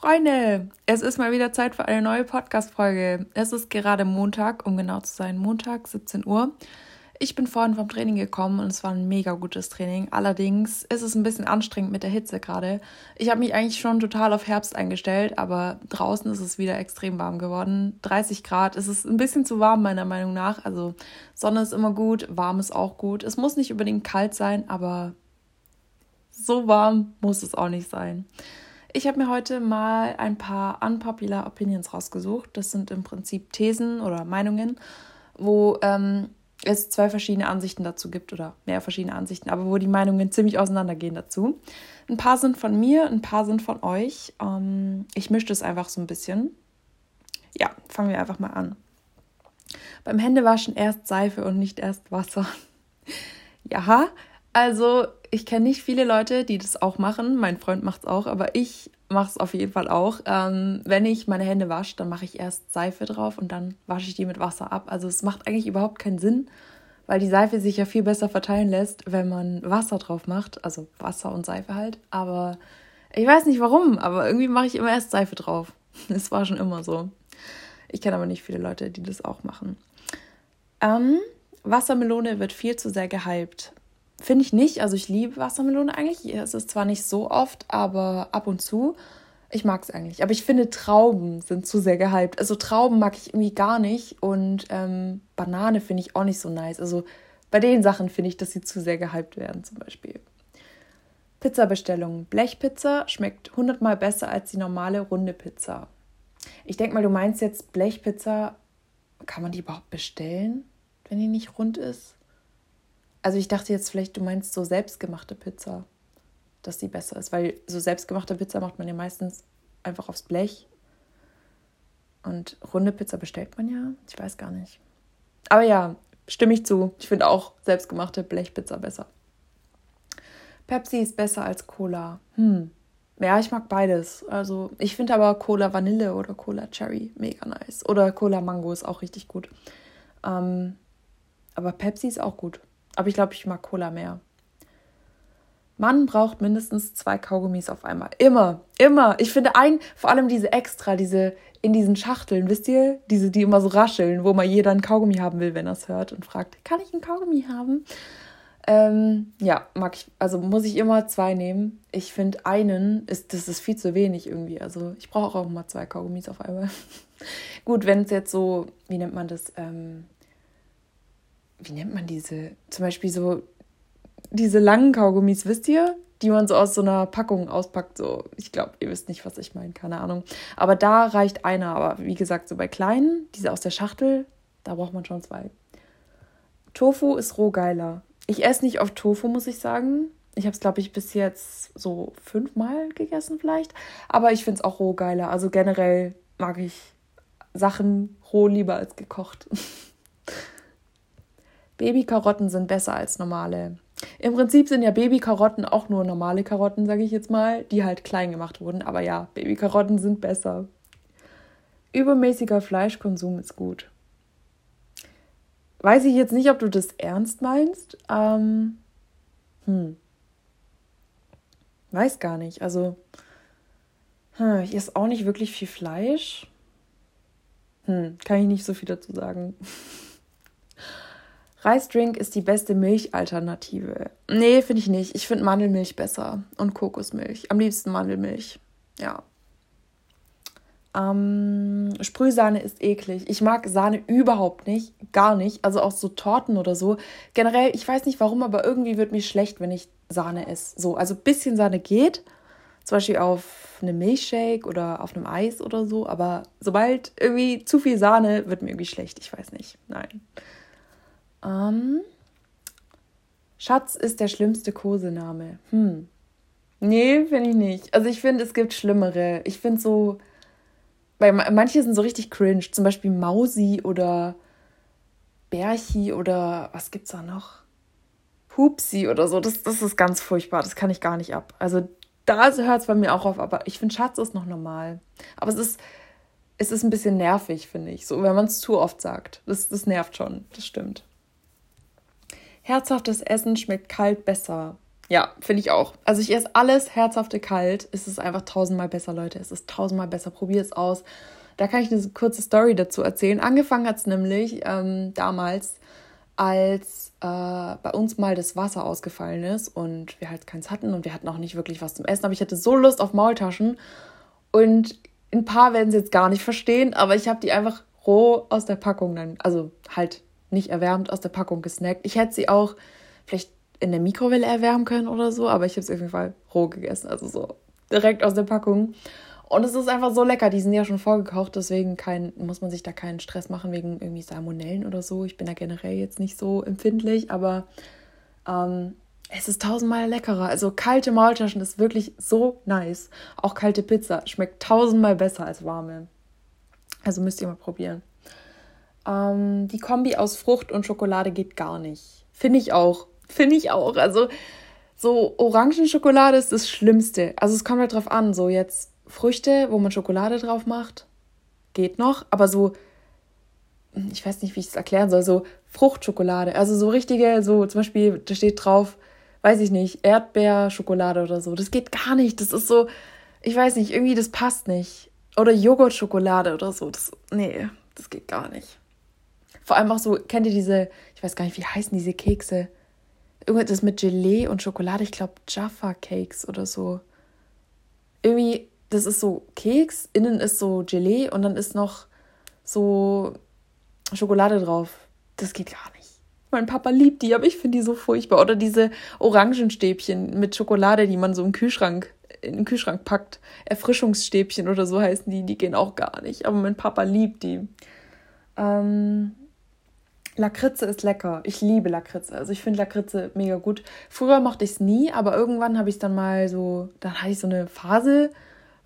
Freunde, es ist mal wieder Zeit für eine neue Podcast-Folge. Es ist gerade Montag, um genau zu sein, Montag, 17 Uhr. Ich bin vorhin vom Training gekommen und es war ein mega gutes Training. Allerdings ist es ein bisschen anstrengend mit der Hitze gerade. Ich habe mich eigentlich schon total auf Herbst eingestellt, aber draußen ist es wieder extrem warm geworden. 30 Grad. Es ist ein bisschen zu warm, meiner Meinung nach. Also Sonne ist immer gut, warm ist auch gut. Es muss nicht unbedingt kalt sein, aber so warm muss es auch nicht sein. Ich habe mir heute mal ein paar unpopular Opinions rausgesucht. Das sind im Prinzip Thesen oder Meinungen, wo ähm, es zwei verschiedene Ansichten dazu gibt oder mehr verschiedene Ansichten, aber wo die Meinungen ziemlich auseinandergehen dazu. Ein paar sind von mir, ein paar sind von euch. Ähm, ich mische das einfach so ein bisschen. Ja, fangen wir einfach mal an. Beim Händewaschen erst Seife und nicht erst Wasser. ja, also ich kenne nicht viele Leute, die das auch machen. Mein Freund macht es auch, aber ich mache es auf jeden Fall auch. Ähm, wenn ich meine Hände wasche, dann mache ich erst Seife drauf und dann wasche ich die mit Wasser ab. Also es macht eigentlich überhaupt keinen Sinn, weil die Seife sich ja viel besser verteilen lässt, wenn man Wasser drauf macht. Also Wasser und Seife halt. Aber ich weiß nicht warum, aber irgendwie mache ich immer erst Seife drauf. Das war schon immer so. Ich kenne aber nicht viele Leute, die das auch machen. Ähm, Wassermelone wird viel zu sehr gehypt. Finde ich nicht. Also ich liebe Wassermelone eigentlich. Es ist zwar nicht so oft, aber ab und zu. Ich mag es eigentlich. Aber ich finde, Trauben sind zu sehr gehypt. Also Trauben mag ich irgendwie gar nicht. Und ähm, Banane finde ich auch nicht so nice. Also bei den Sachen finde ich, dass sie zu sehr gehypt werden, zum Beispiel. Pizzabestellung. Blechpizza schmeckt hundertmal besser als die normale runde Pizza. Ich denke mal, du meinst jetzt Blechpizza. Kann man die überhaupt bestellen, wenn die nicht rund ist? Also ich dachte jetzt vielleicht, du meinst so selbstgemachte Pizza, dass die besser ist, weil so selbstgemachte Pizza macht man ja meistens einfach aufs Blech. Und runde Pizza bestellt man ja. Ich weiß gar nicht. Aber ja, stimme ich zu. Ich finde auch selbstgemachte Blechpizza besser. Pepsi ist besser als Cola. Hm. Ja, ich mag beides. Also, ich finde aber Cola Vanille oder Cola Cherry mega nice. Oder Cola Mango ist auch richtig gut. Ähm, aber Pepsi ist auch gut. Aber ich glaube, ich mag Cola mehr. Man braucht mindestens zwei Kaugummis auf einmal. Immer, immer. Ich finde ein, vor allem diese extra, diese in diesen Schachteln, wisst ihr? Diese, die immer so rascheln, wo mal jeder ein Kaugummi haben will, wenn er es hört und fragt, kann ich ein Kaugummi haben? Ähm, ja, mag ich, also muss ich immer zwei nehmen. Ich finde einen, ist, das ist viel zu wenig irgendwie. Also ich brauche auch mal zwei Kaugummis auf einmal. Gut, wenn es jetzt so, wie nennt man das, ähm, wie nennt man diese? Zum Beispiel so diese langen Kaugummis, wisst ihr? Die man so aus so einer Packung auspackt. So, ich glaube, ihr wisst nicht, was ich meine, keine Ahnung. Aber da reicht einer. Aber wie gesagt, so bei kleinen, diese aus der Schachtel, da braucht man schon zwei. Tofu ist roh geiler. Ich esse nicht oft Tofu, muss ich sagen. Ich habe es, glaube ich, bis jetzt so fünfmal gegessen vielleicht. Aber ich finde es auch roh geiler. Also generell mag ich Sachen roh lieber als gekocht. Babykarotten sind besser als normale. Im Prinzip sind ja Babykarotten auch nur normale Karotten, sage ich jetzt mal, die halt klein gemacht wurden. Aber ja, Babykarotten sind besser. Übermäßiger Fleischkonsum ist gut. Weiß ich jetzt nicht, ob du das ernst meinst. Ähm, hm. Weiß gar nicht. Also, hm, ich esse auch nicht wirklich viel Fleisch. Hm, kann ich nicht so viel dazu sagen. Reisdrink ist die beste Milchalternative. Nee, finde ich nicht. Ich finde Mandelmilch besser und Kokosmilch. Am liebsten Mandelmilch. Ja. Ähm, Sprühsahne ist eklig. Ich mag Sahne überhaupt nicht. Gar nicht. Also auch so Torten oder so. Generell, ich weiß nicht warum, aber irgendwie wird mir schlecht, wenn ich Sahne esse. So, also ein bisschen Sahne geht. Zum Beispiel auf einem Milchshake oder auf einem Eis oder so. Aber sobald irgendwie zu viel Sahne, wird mir irgendwie schlecht. Ich weiß nicht. Nein. Ähm, Schatz ist der schlimmste Kosename. Hm. Nee, finde ich nicht. Also ich finde, es gibt schlimmere. Ich finde so, weil manche sind so richtig cringe. Zum Beispiel Mausi oder Bärchi oder was gibt's da noch? Hupsi oder so. Das, das ist ganz furchtbar. Das kann ich gar nicht ab. Also da hört es bei mir auch auf. Aber ich finde, Schatz ist noch normal. Aber es ist, es ist ein bisschen nervig, finde ich. So, wenn man es zu oft sagt. Das, das nervt schon. Das stimmt. Herzhaftes Essen schmeckt kalt besser. Ja, finde ich auch. Also ich esse alles herzhafte kalt. Es ist einfach tausendmal besser, Leute. Es ist tausendmal besser. Probier es aus. Da kann ich eine kurze Story dazu erzählen. Angefangen hat es nämlich ähm, damals, als äh, bei uns mal das Wasser ausgefallen ist und wir halt keins hatten und wir hatten auch nicht wirklich was zum Essen. Aber ich hatte so Lust auf Maultaschen und ein paar werden es jetzt gar nicht verstehen, aber ich habe die einfach roh aus der Packung dann, also halt nicht erwärmt aus der Packung gesnackt. Ich hätte sie auch vielleicht in der Mikrowelle erwärmen können oder so, aber ich habe es auf jeden Fall roh gegessen, also so direkt aus der Packung. Und es ist einfach so lecker. Die sind ja schon vorgekocht, deswegen kein, muss man sich da keinen Stress machen wegen irgendwie Salmonellen oder so. Ich bin da generell jetzt nicht so empfindlich, aber ähm, es ist tausendmal leckerer. Also kalte Maultaschen ist wirklich so nice. Auch kalte Pizza schmeckt tausendmal besser als warme. Also müsst ihr mal probieren. Ähm, die Kombi aus Frucht und Schokolade geht gar nicht. Finde ich auch. Finde ich auch. Also so Orangenschokolade ist das Schlimmste. Also es kommt halt drauf an. So jetzt Früchte, wo man Schokolade drauf macht, geht noch. Aber so, ich weiß nicht, wie ich es erklären soll, so Fruchtschokolade. Also so richtige, so zum Beispiel, da steht drauf, weiß ich nicht, Erdbeerschokolade oder so. Das geht gar nicht. Das ist so, ich weiß nicht, irgendwie das passt nicht. Oder Joghurtschokolade oder so. Das, nee, das geht gar nicht. Vor allem auch so, kennt ihr diese, ich weiß gar nicht, wie heißen diese Kekse? Irgendwas mit Gelee und Schokolade, ich glaube Jaffa Cakes oder so. Irgendwie, das ist so Keks, innen ist so Gelee und dann ist noch so Schokolade drauf. Das geht gar nicht. Mein Papa liebt die, aber ich finde die so furchtbar. Oder diese Orangenstäbchen mit Schokolade, die man so im Kühlschrank, in den Kühlschrank packt. Erfrischungsstäbchen oder so heißen die, die gehen auch gar nicht. Aber mein Papa liebt die. Ähm, Lakritze ist lecker. Ich liebe Lakritze. Also ich finde Lakritze mega gut. Früher mochte ich es nie, aber irgendwann habe ich es dann mal so, dann hatte ich so eine Phase.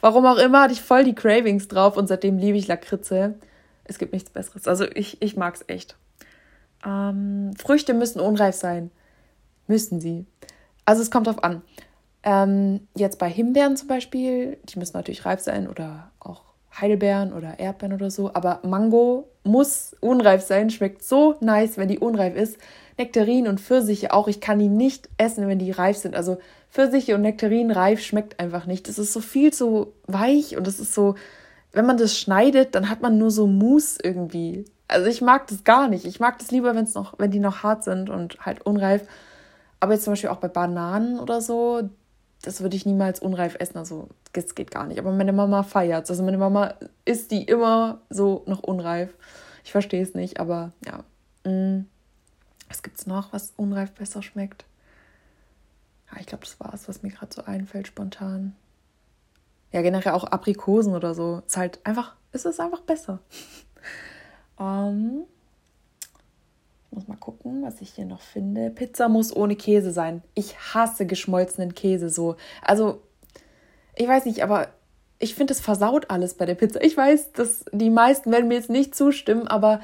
Warum auch immer, hatte ich voll die Cravings drauf und seitdem liebe ich Lakritze. Es gibt nichts Besseres. Also ich, ich mag es echt. Ähm, Früchte müssen unreif sein. Müssen sie. Also es kommt drauf an. Ähm, jetzt bei Himbeeren zum Beispiel, die müssen natürlich reif sein oder auch Heidelbeeren oder Erdbeeren oder so. Aber Mango muss unreif sein, schmeckt so nice, wenn die unreif ist. Nektarin und Pfirsiche auch. Ich kann die nicht essen, wenn die reif sind. Also Pfirsiche und Nektarin reif schmeckt einfach nicht. Das ist so viel zu weich und es ist so, wenn man das schneidet, dann hat man nur so Mousse irgendwie. Also ich mag das gar nicht. Ich mag das lieber, wenn noch, wenn die noch hart sind und halt unreif. Aber jetzt zum Beispiel auch bei Bananen oder so, das würde ich niemals unreif essen. Also das geht gar nicht. Aber meine Mama feiert Also meine Mama isst die immer so noch unreif. Ich verstehe es nicht, aber ja. Mm. Was es noch, was unreif besser schmeckt? Ja, ich glaube, das war es, was mir gerade so einfällt, spontan. Ja, generell auch Aprikosen oder so. Ist halt einfach, ist es einfach besser. ähm, muss mal gucken, was ich hier noch finde. Pizza muss ohne Käse sein. Ich hasse geschmolzenen Käse so. Also, ich weiß nicht, aber ich finde, es versaut alles bei der Pizza. Ich weiß, dass die meisten werden mir jetzt nicht zustimmen, aber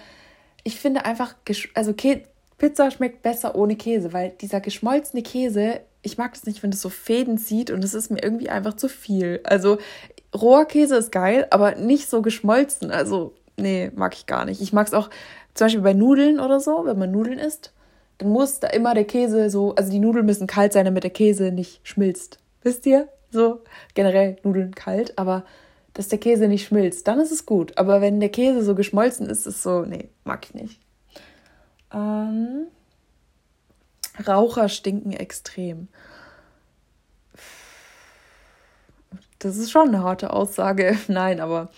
ich finde einfach, also Kä Pizza schmeckt besser ohne Käse, weil dieser geschmolzene Käse, ich mag das nicht, wenn das so Fäden zieht und es ist mir irgendwie einfach zu viel. Also roher Käse ist geil, aber nicht so geschmolzen. Also, nee, mag ich gar nicht. Ich mag es auch, zum Beispiel bei Nudeln oder so, wenn man Nudeln isst, dann muss da immer der Käse so, also die Nudeln müssen kalt sein, damit der Käse nicht schmilzt. Wisst ihr? So, generell Nudeln kalt, aber dass der Käse nicht schmilzt, dann ist es gut. Aber wenn der Käse so geschmolzen ist, ist es so, nee, mag ich nicht. Ähm, Raucher stinken extrem. Das ist schon eine harte Aussage. Nein, aber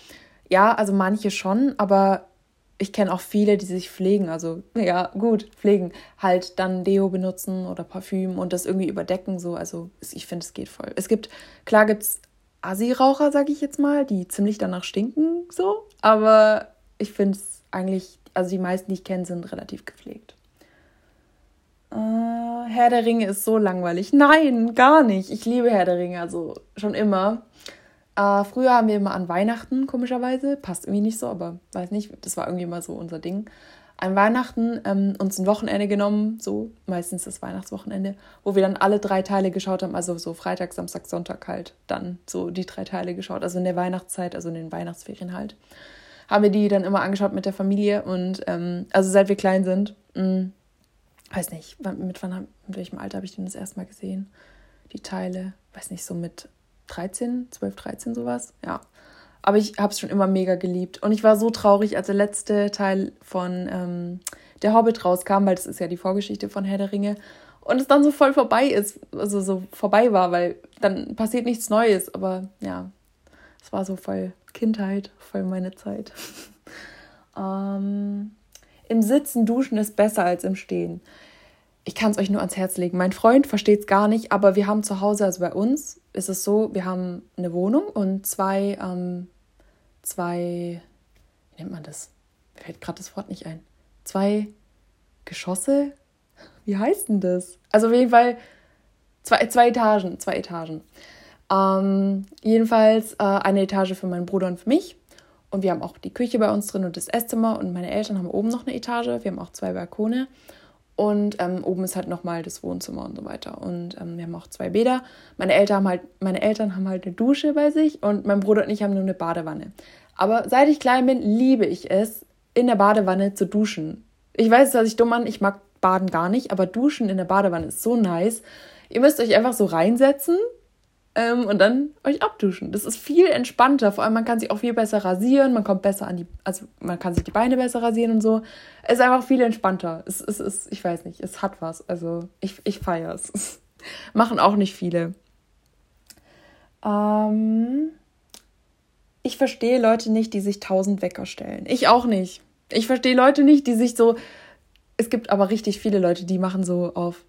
ja, also manche schon, aber ich kenne auch viele, die sich pflegen, also ja, gut, pflegen, halt dann Deo benutzen oder Parfüm und das irgendwie überdecken, so. Also ich finde, es geht voll. Es gibt, klar gibt es Assi-Raucher, sag ich jetzt mal, die ziemlich danach stinken, so, aber ich finde es eigentlich, also die meisten, die ich kenne, sind relativ gepflegt. Äh, Herr der Ringe ist so langweilig. Nein, gar nicht. Ich liebe Herr der Ringe, also schon immer. Äh, früher haben wir immer an Weihnachten, komischerweise, passt irgendwie nicht so, aber weiß nicht, das war irgendwie immer so unser Ding. An Weihnachten ähm, uns ein Wochenende genommen, so meistens das Weihnachtswochenende, wo wir dann alle drei Teile geschaut haben, also so Freitag, Samstag, Sonntag halt, dann so die drei Teile geschaut, also in der Weihnachtszeit, also in den Weihnachtsferien halt. Haben wir die dann immer angeschaut mit der Familie und ähm, also seit wir klein sind, mh, hm, weiß nicht, mit wann, mit welchem Alter habe ich den das erste Mal gesehen? die Teile. Weiß nicht, so mit 13, 12, 13 sowas. Ja. Aber ich habe es schon immer mega geliebt. Und ich war so traurig, als der letzte Teil von ähm, Der Hobbit rauskam, weil das ist ja die Vorgeschichte von Herr der Ringe. Und es dann so voll vorbei ist, also so vorbei war, weil dann passiert nichts Neues. Aber ja, es war so voll Kindheit, voll meine Zeit. ähm, Im Sitzen duschen ist besser als im Stehen. Ich kann es euch nur ans Herz legen. Mein Freund versteht es gar nicht, aber wir haben zu Hause, also bei uns ist es so, wir haben eine Wohnung und zwei, ähm, zwei, wie nennt man das? Mir fällt gerade das Wort nicht ein. Zwei Geschosse? Wie heißt denn das? Also auf jeden Fall zwei, zwei Etagen, zwei Etagen. Ähm, jedenfalls äh, eine Etage für meinen Bruder und für mich. Und wir haben auch die Küche bei uns drin und das Esszimmer. Und meine Eltern haben oben noch eine Etage. Wir haben auch zwei Balkone. Und ähm, oben ist halt nochmal das Wohnzimmer und so weiter. Und ähm, wir haben auch zwei Bäder. Meine Eltern, haben halt, meine Eltern haben halt eine Dusche bei sich und mein Bruder und ich haben nur eine Badewanne. Aber seit ich klein bin, liebe ich es, in der Badewanne zu duschen. Ich weiß, dass ich dumm an, ich mag Baden gar nicht, aber Duschen in der Badewanne ist so nice. Ihr müsst euch einfach so reinsetzen ähm, und dann euch abduschen. Das ist viel entspannter. Vor allem, man kann sich auch viel besser rasieren, man kommt besser an die, also man kann sich die Beine besser rasieren und so. Es ist einfach viel entspannter. Es ist, es, ich weiß nicht, es hat was. Also ich, ich feiere es. Machen auch nicht viele. Ähm, ich verstehe Leute nicht, die sich tausend Wecker stellen. Ich auch nicht. Ich verstehe Leute nicht, die sich so. Es gibt aber richtig viele Leute, die machen so auf,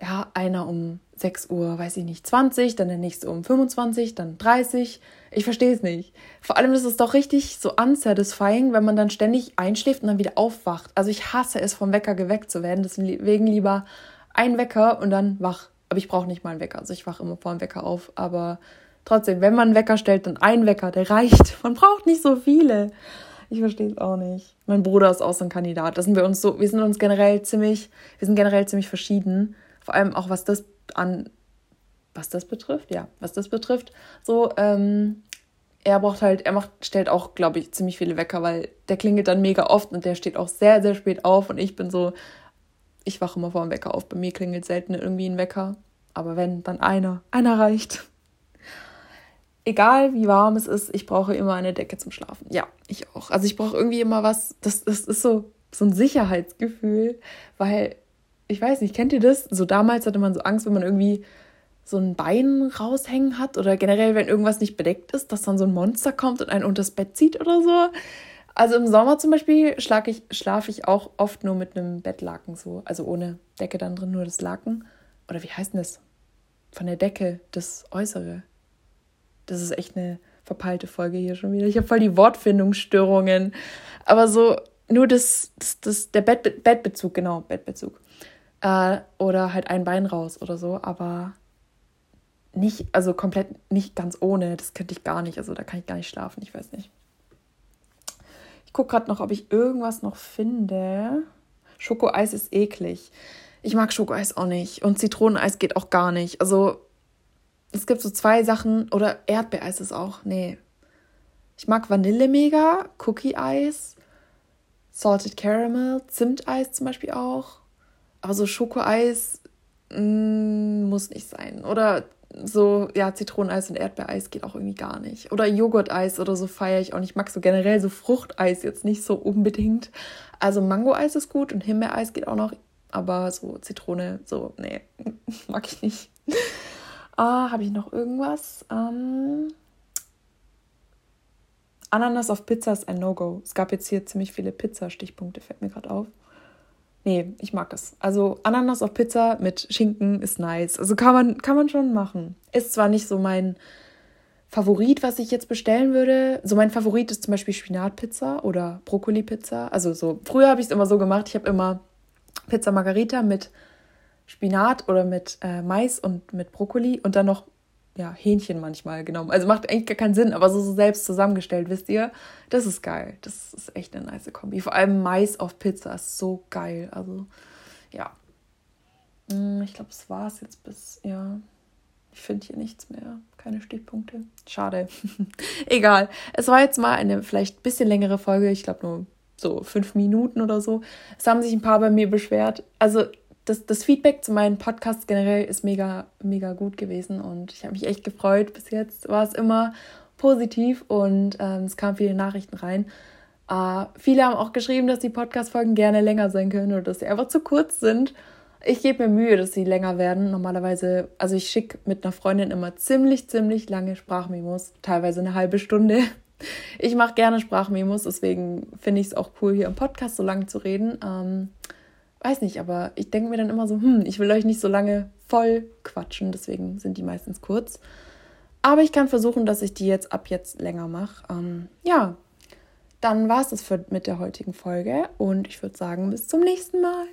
ja, einer um 6 Uhr, weiß ich nicht, 20, dann der nächste um 25, dann 30. Ich verstehe es nicht. Vor allem ist es doch richtig so unsatisfying, wenn man dann ständig einschläft und dann wieder aufwacht. Also ich hasse es, vom Wecker geweckt zu werden. Deswegen lieber ein Wecker und dann wach. Aber ich brauche nicht mal einen Wecker. Also ich wache immer vor dem Wecker auf. Aber trotzdem, wenn man einen Wecker stellt, dann ein Wecker, der reicht. Man braucht nicht so viele. Ich verstehe es auch nicht. Mein Bruder ist auch so ein Kandidat. Da sind wir uns so, wir sind uns generell ziemlich, wir sind generell ziemlich verschieden. Vor allem auch was das an, was das betrifft, ja, was das betrifft, so, ähm, er braucht halt, er macht, stellt auch, glaube ich, ziemlich viele Wecker, weil der klingelt dann mega oft und der steht auch sehr, sehr spät auf und ich bin so, ich wache immer vor dem Wecker auf. Bei mir klingelt selten irgendwie ein Wecker. Aber wenn, dann einer. Einer reicht. Egal wie warm es ist, ich brauche immer eine Decke zum Schlafen. Ja, ich auch. Also ich brauche irgendwie immer was, das, das ist so, so ein Sicherheitsgefühl, weil ich weiß nicht, kennt ihr das? So damals hatte man so Angst, wenn man irgendwie so ein Bein raushängen hat oder generell, wenn irgendwas nicht bedeckt ist, dass dann so ein Monster kommt und einen unters Bett zieht oder so. Also im Sommer zum Beispiel schlafe ich, schlaf ich auch oft nur mit einem Bettlaken so, also ohne Decke dann drin, nur das Laken. Oder wie heißt denn das? Von der Decke, das Äußere. Das ist echt eine verpeilte Folge hier schon wieder. Ich habe voll die Wortfindungsstörungen. Aber so nur das, das, das der Bett, Bettbezug, genau, Bettbezug. Äh, oder halt ein Bein raus oder so, aber nicht, also komplett nicht ganz ohne. Das könnte ich gar nicht. Also da kann ich gar nicht schlafen, ich weiß nicht. Ich gucke gerade noch, ob ich irgendwas noch finde. Schokoeis ist eklig. Ich mag Schokoeis auch nicht. Und Zitroneneis geht auch gar nicht. Also, es gibt so zwei Sachen. Oder Erdbeereis ist auch. Nee. Ich mag Vanille mega, Cookie-Eis, Salted Caramel, Zimteis zum Beispiel auch. Aber so Schokoeis mm, muss nicht sein. Oder so, ja, Zitroneneis und Erdbeereis geht auch irgendwie gar nicht. Oder Joghurteis oder so feiere ich auch nicht. Ich mag so generell so Fruchteis jetzt nicht so unbedingt. Also Mangoeis ist gut und Himbeereis geht auch noch. Aber so Zitrone, so, nee, mag ich nicht. Ah, habe ich noch irgendwas? Ähm, Ananas auf Pizza ist ein No-Go. Es gab jetzt hier ziemlich viele Pizza-Stichpunkte, fällt mir gerade auf. Nee, ich mag es. Also Ananas auf Pizza mit Schinken ist nice. Also kann man, kann man schon machen. Ist zwar nicht so mein Favorit, was ich jetzt bestellen würde. So mein Favorit ist zum Beispiel Spinatpizza oder Brokkoli-Pizza. Also so, früher habe ich es immer so gemacht, ich habe immer Pizza Margarita mit Spinat oder mit äh, Mais und mit Brokkoli und dann noch ja, Hähnchen manchmal genommen. Also macht eigentlich gar keinen Sinn, aber so, so selbst zusammengestellt, wisst ihr? Das ist geil. Das ist echt eine nice Kombi. Vor allem Mais auf Pizza ist so geil. Also, ja. Hm, ich glaube, es war es jetzt bis, ja. Ich finde hier nichts mehr. Keine Stichpunkte. Schade. Egal. Es war jetzt mal eine vielleicht ein bisschen längere Folge. Ich glaube nur so fünf Minuten oder so. Es haben sich ein paar bei mir beschwert. Also das, das Feedback zu meinen Podcasts generell ist mega, mega gut gewesen und ich habe mich echt gefreut. Bis jetzt war es immer positiv und ähm, es kamen viele Nachrichten rein. Äh, viele haben auch geschrieben, dass die Podcast-Folgen gerne länger sein können oder dass sie einfach zu kurz sind. Ich gebe mir Mühe, dass sie länger werden. Normalerweise, also ich schicke mit einer Freundin immer ziemlich, ziemlich lange Sprachmemos, teilweise eine halbe Stunde. Ich mache gerne Sprachmemos, deswegen finde ich es auch cool, hier im Podcast so lange zu reden. Ähm, weiß nicht, aber ich denke mir dann immer so, hm, ich will euch nicht so lange voll quatschen, deswegen sind die meistens kurz. Aber ich kann versuchen, dass ich die jetzt ab jetzt länger mache. Ähm, ja, dann war es das für, mit der heutigen Folge und ich würde sagen, bis zum nächsten Mal.